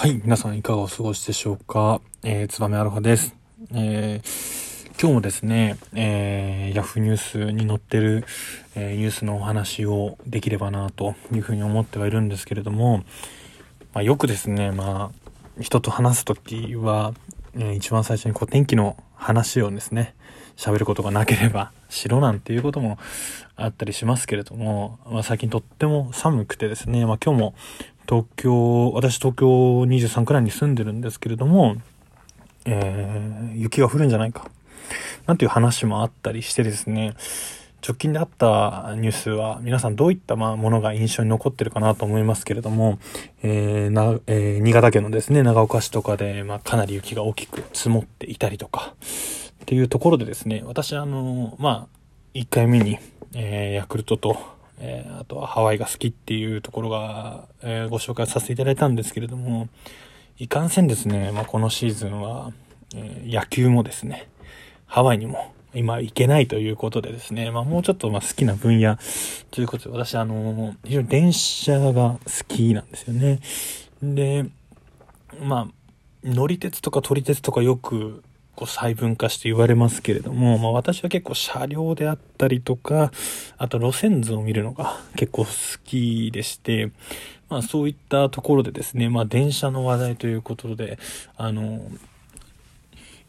はい、皆さんいかがお過ごしでしょうか？えー、つばめアロハです。えー、今日もですね、えー、ヤフーニュースに載ってる、えー、ニュースのお話をできればなというふうに思ってはいるんですけれども、まあ、よくですね、まあ、人と話すときは、えー、一番最初にこう天気の話をですね、喋ることがなければしろなんていうこともあったりしますけれども、まあ、最近とっても寒くてですね、まあ、今日も東京、私東京23くらいに住んでるんですけれども、えー、雪が降るんじゃないか。なんていう話もあったりしてですね、直近であったニュースは皆さんどういったまあものが印象に残ってるかなと思いますけれども、えー、な、えー、新潟県のですね、長岡市とかで、まあ、かなり雪が大きく積もっていたりとか、っていうところでですね、私あの、まあ、1回目に、えー、ヤクルトと、えー、あとはハワイが好きっていうところが、えー、ご紹介させていただいたんですけれども、いかんせんですね、まあ、このシーズンは、えー、野球もですね、ハワイにも今行けないということでですね、まあ、もうちょっとま好きな分野ということで、私あの、非常に電車が好きなんですよね。で、まあ、乗り鉄とか撮り鉄とかよく構細分化して言われますけれども、まあ私は結構車両であったりとか、あと路線図を見るのが 結構好きでして、まあそういったところでですね、まあ電車の話題ということで、あの、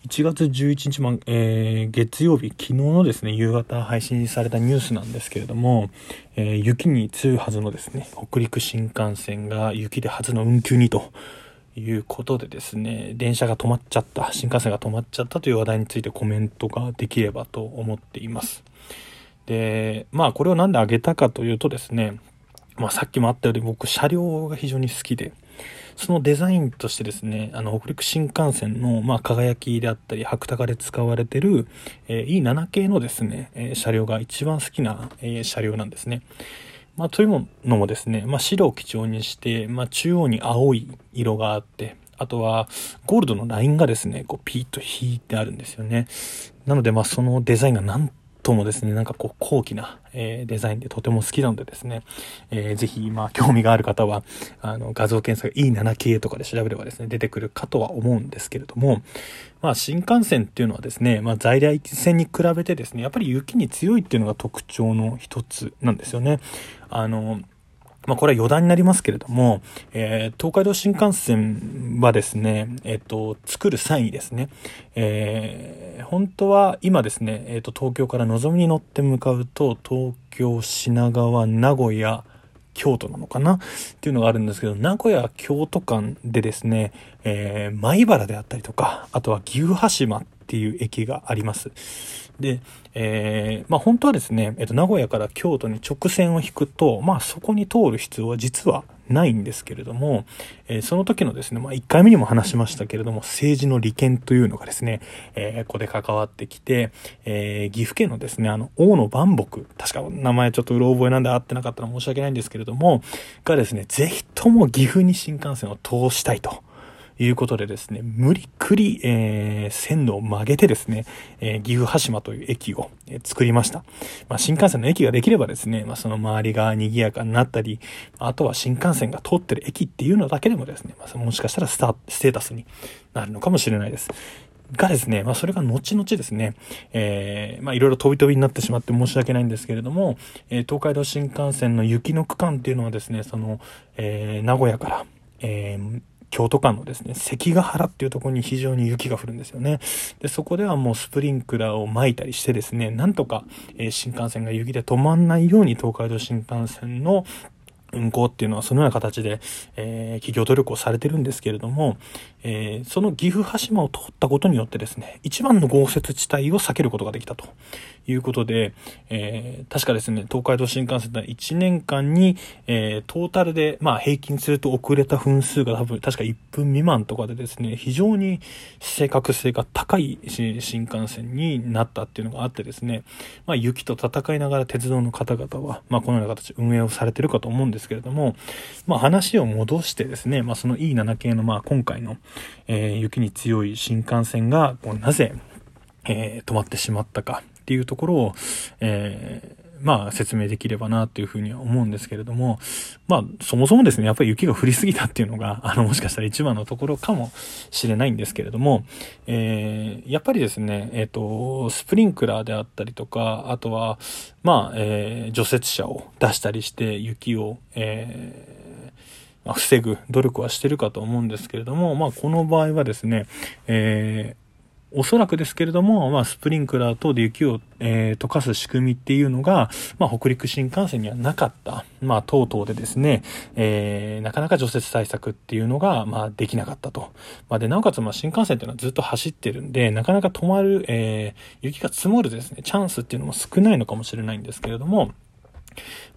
1月11日、ま、えー、月曜日、昨日のですね、夕方配信されたニュースなんですけれども、えー、雪に強いはずのですね、北陸新幹線が雪で初の運休にということでですね、電車が止まっちゃった、新幹線が止まっちゃったという話題についてコメントができればと思っています。で、まあこれをなんであげたかというとですね、まあさっきもあったように僕車両が非常に好きで、そのデザインとしてですね、あの、北陸新幹線の、まあ、輝きであったり、白鷹で使われてる、えー、E7 系のですね、車両が一番好きな、車両なんですね。まあ、というのもですね、まあ、白を基調にして、まあ、中央に青い色があって、あとは、ゴールドのラインがですね、こう、ピーッと引いてあるんですよね。なので、まあ、そのデザインがなんともですね、なんかこう高貴な、えー、デザインでとても好きなのでですね、えー、ぜひ、まあ、興味がある方は、あの、画像検索 E7K とかで調べればですね、出てくるかとは思うんですけれども、まあ、新幹線っていうのはですね、まあ、在来線に比べてですね、やっぱり雪に強いっていうのが特徴の一つなんですよね。あの、まあ、これは余談になりますけれども、えー、東海道新幹線はですね、えっ、ー、と、作る際にですね、えー、本当は今ですね、えっ、と、東京からのぞみに乗って向かうと、東京、品川、名古屋、京都なのかな？っていうのがあるんですけど、名古屋、京都間でですね、えー、米原であったりとか、あとは岐阜羽島ていう駅があります。で、えー、まあ本当はですね、えっと、名古屋から京都に直線を引くと、まあそこに通る必要は実はないんですけれども、えー、その時のですね、まあ1回目にも話しましたけれども、政治の利権というのがですね、えー、ここで関わってきて、えー、岐阜県のですね、あの、大野万木、確か名前ちょっとうろ覚えなんで会ってなかったら申し訳ないんですけれども、がですね、ぜひとも岐阜に新幹線を通したいと。いうことでですね、無理くり、えー、線路を曲げてですね、えー、岐阜羽島という駅を、え、作りました。まあ、新幹線の駅ができればですね、まあ、その周りが賑やかになったり、あとは新幹線が通ってる駅っていうのだけでもですね、まあ、もしかしたらスタステータスになるのかもしれないです。がですね、まあそれが後々ですね、えー、まあいろいろ飛び飛びになってしまって申し訳ないんですけれども、えー、東海道新幹線の雪の区間っていうのはですね、その、えー、名古屋から、えー、京都間のですね、関ヶ原っていうところに非常に雪が降るんですよね。で、そこではもうスプリンクラーを巻いたりしてですね、なんとか、えー、新幹線が雪で止まんないように東海道新幹線の運行っていうのはそのような形で、えー、企業努力をされてるんですけれども、えー、その岐阜羽島を通ったことによってですね、一番の豪雪地帯を避けることができたということで、えー、確かですね、東海道新幹線は1年間に、え、トータルで、まあ平均すると遅れた分数が多分確か1分未満とかでですね、非常に正確性が高い新幹線になったっていうのがあってですね、まあ雪と戦いながら鉄道の方々は、まあこのような形運営をされてるかと思うんですですけれども、まあ話を戻してですね、まあその E7 系のまあ今回の、えー、雪に強い新幹線が、こうなぜ、えー、止まってしまったかっていうところを、えー、まあ説明できればなっていうふうには思うんですけれども、まあそもそもですね、やっぱり雪が降りすぎたっていうのが、あのもしかしたら一番のところかもしれないんですけれども、えー、やっぱりですね、えっ、ー、と、スプリンクラーであったりとか、あとは、まあ、えー、除雪車を出したりして雪を、えー、防ぐ努力はしてるかと思うんですけれども、まあ、この場合はですね、えー、おそらくですけれども、まあ、スプリンクラー等で雪を、えー、溶かす仕組みっていうのが、まあ、北陸新幹線にはなかった。まあ、等々でですね、えー、なかなか除雪対策っていうのが、まあ、できなかったと。まあ、で、なおかつ、まあ、新幹線っていうのはずっと走ってるんで、なかなか止まる、えー、雪が積もるですね、チャンスっていうのも少ないのかもしれないんですけれども、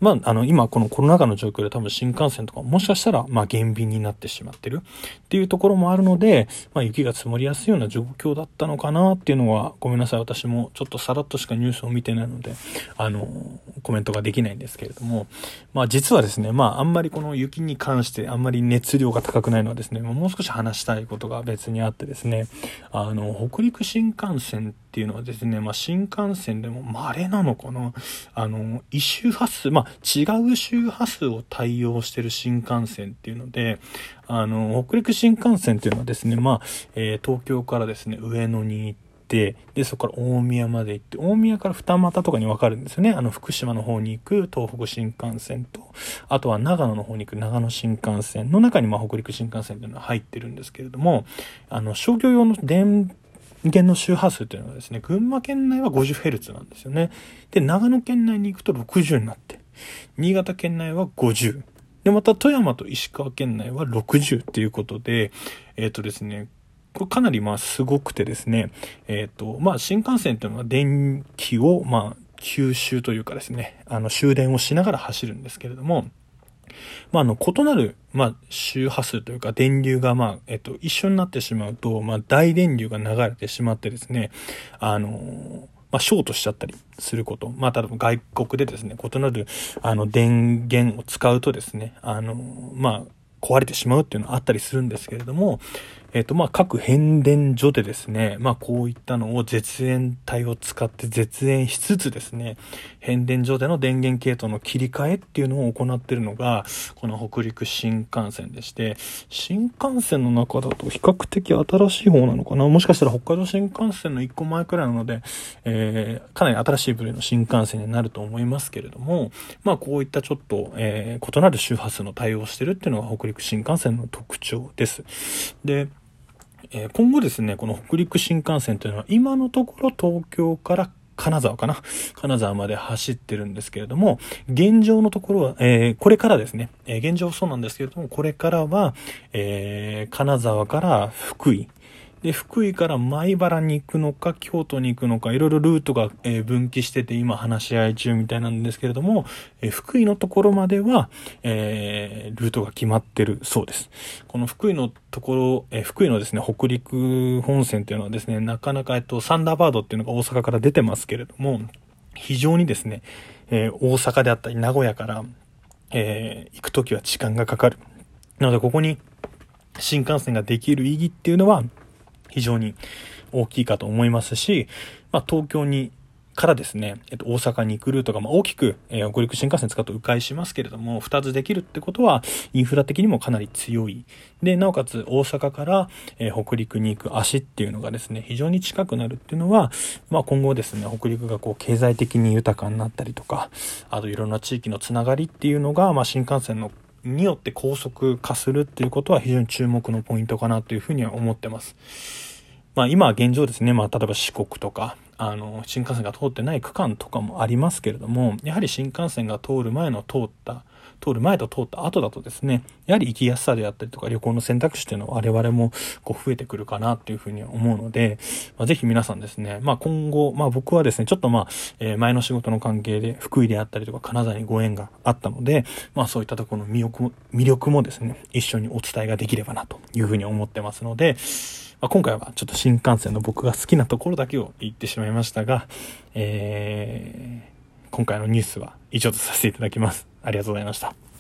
まあ、あの、今このコロナ禍の状況で多分新幹線とかもしかしたら、まあ、減便になってしまってるっていうところもあるので、まあ、雪が積もりやすいような状況だったのかなっていうのは、ごめんなさい。私もちょっとさらっとしかニュースを見てないので、あの、コメントができないんですけれども、まあ、実はですね、まあ、あんまりこの雪に関してあんまり熱量が高くないのはですね、もう少し話したいことが別にあってですね、あの、北陸新幹線ってていうのはですね、まあ、新幹線でも稀なのかなあの、一周波数、まあ、違う周波数を対応してる新幹線っていうので、あの、北陸新幹線っていうのはですね、まあ、えー、東京からですね、上野に行って、で、そこから大宮まで行って、大宮から二股とかに分かるんですよね。あの、福島の方に行く東北新幹線と、あとは長野の方に行く長野新幹線の中に、まあ、北陸新幹線っていうのは入ってるんですけれども、あの、商業用の電源の周波数っていうのはですね、群馬県内は 50Hz なんですよね。で、長野県内に行くと60になって、新潟県内は50。で、また富山と石川県内は60っていうことで、えっ、ー、とですね、これかなりまあすごくてですね、えっ、ー、と、まあ新幹線っていうのは電気をまあ吸収というかですね、あの終電をしながら走るんですけれども、まあ、あの、異なる、まあ、周波数というか、電流が、まあ、えっと、一緒になってしまうと、まあ、大電流が流れてしまってですね、あのまあ、ショートしちゃったりすること。まあ、例えば外国でですね、異なる、あの、電源を使うとですね、あの、まあ、壊れてしまうっていうのはあったりするんですけれども、えっ、ー、と、まあ、各変電所でですね、まあ、こういったのを絶縁体を使って絶縁しつつですね、変電所での電源系統の切り替えっていうのを行っているのが、この北陸新幹線でして、新幹線の中だと比較的新しい方なのかな？もしかしたら北海道新幹線の1個前くらいなので、えー、かなり新しい部類の新幹線になると思いますけれども、まあ、こういったちょっと、えー、異なる周波数の対応してるっていうのが北陸新幹線の特徴です。で、え今後ですね、この北陸新幹線というのは今のところ東京から金沢かな金沢まで走ってるんですけれども、現状のところは、えー、これからですね、えー、現状そうなんですけれども、これからは、えー、金沢から福井、で、福井から米原に行くのか、京都に行くのか、いろいろルートが、え、分岐してて、今話し合い中みたいなんですけれども、え、福井のところまでは、えー、ルートが決まってるそうです。この福井のところ、え福井のですね、北陸本線っていうのはですね、なかなか、えっと、サンダーバードっていうのが大阪から出てますけれども、非常にですね、え大阪であったり名古屋から、え行くときは時間がかかる。なので、ここに新幹線ができる意義っていうのは、非常に大きいかと思いますし、まあ、東京にからですね、えっと、大阪に行くルートが、ま、大きく、えー、北陸新幹線使うと迂回しますけれども、二つできるってことは、インフラ的にもかなり強い。で、なおかつ、大阪から、えー、北陸に行く足っていうのがですね、非常に近くなるっていうのは、まあ、今後ですね、北陸がこう、経済的に豊かになったりとか、あといろんな地域のつながりっていうのが、まあ、新幹線のによって高速化するっていうことは非常に注目のポイントかなというふうには思ってます。まあ今現状ですね、まあ例えば四国とか、あの、新幹線が通ってない区間とかもありますけれども、やはり新幹線が通る前の通った、通る前と通った後だとですね、やはり行きやすさであったりとか旅行の選択肢っていうのは我々もこう増えてくるかなっていうふうに思うので、まあ、ぜひ皆さんですね、まあ今後、まあ僕はですね、ちょっとまあ、えー、前の仕事の関係で福井であったりとか金沢にご縁があったので、まあそういったところの魅力も、魅力もですね、一緒にお伝えができればなというふうに思ってますので、まあ、今回はちょっと新幹線の僕が好きなところだけを言ってしまいましたが、えー、今回のニュースは以上とさせていただきます。ありがとうございました。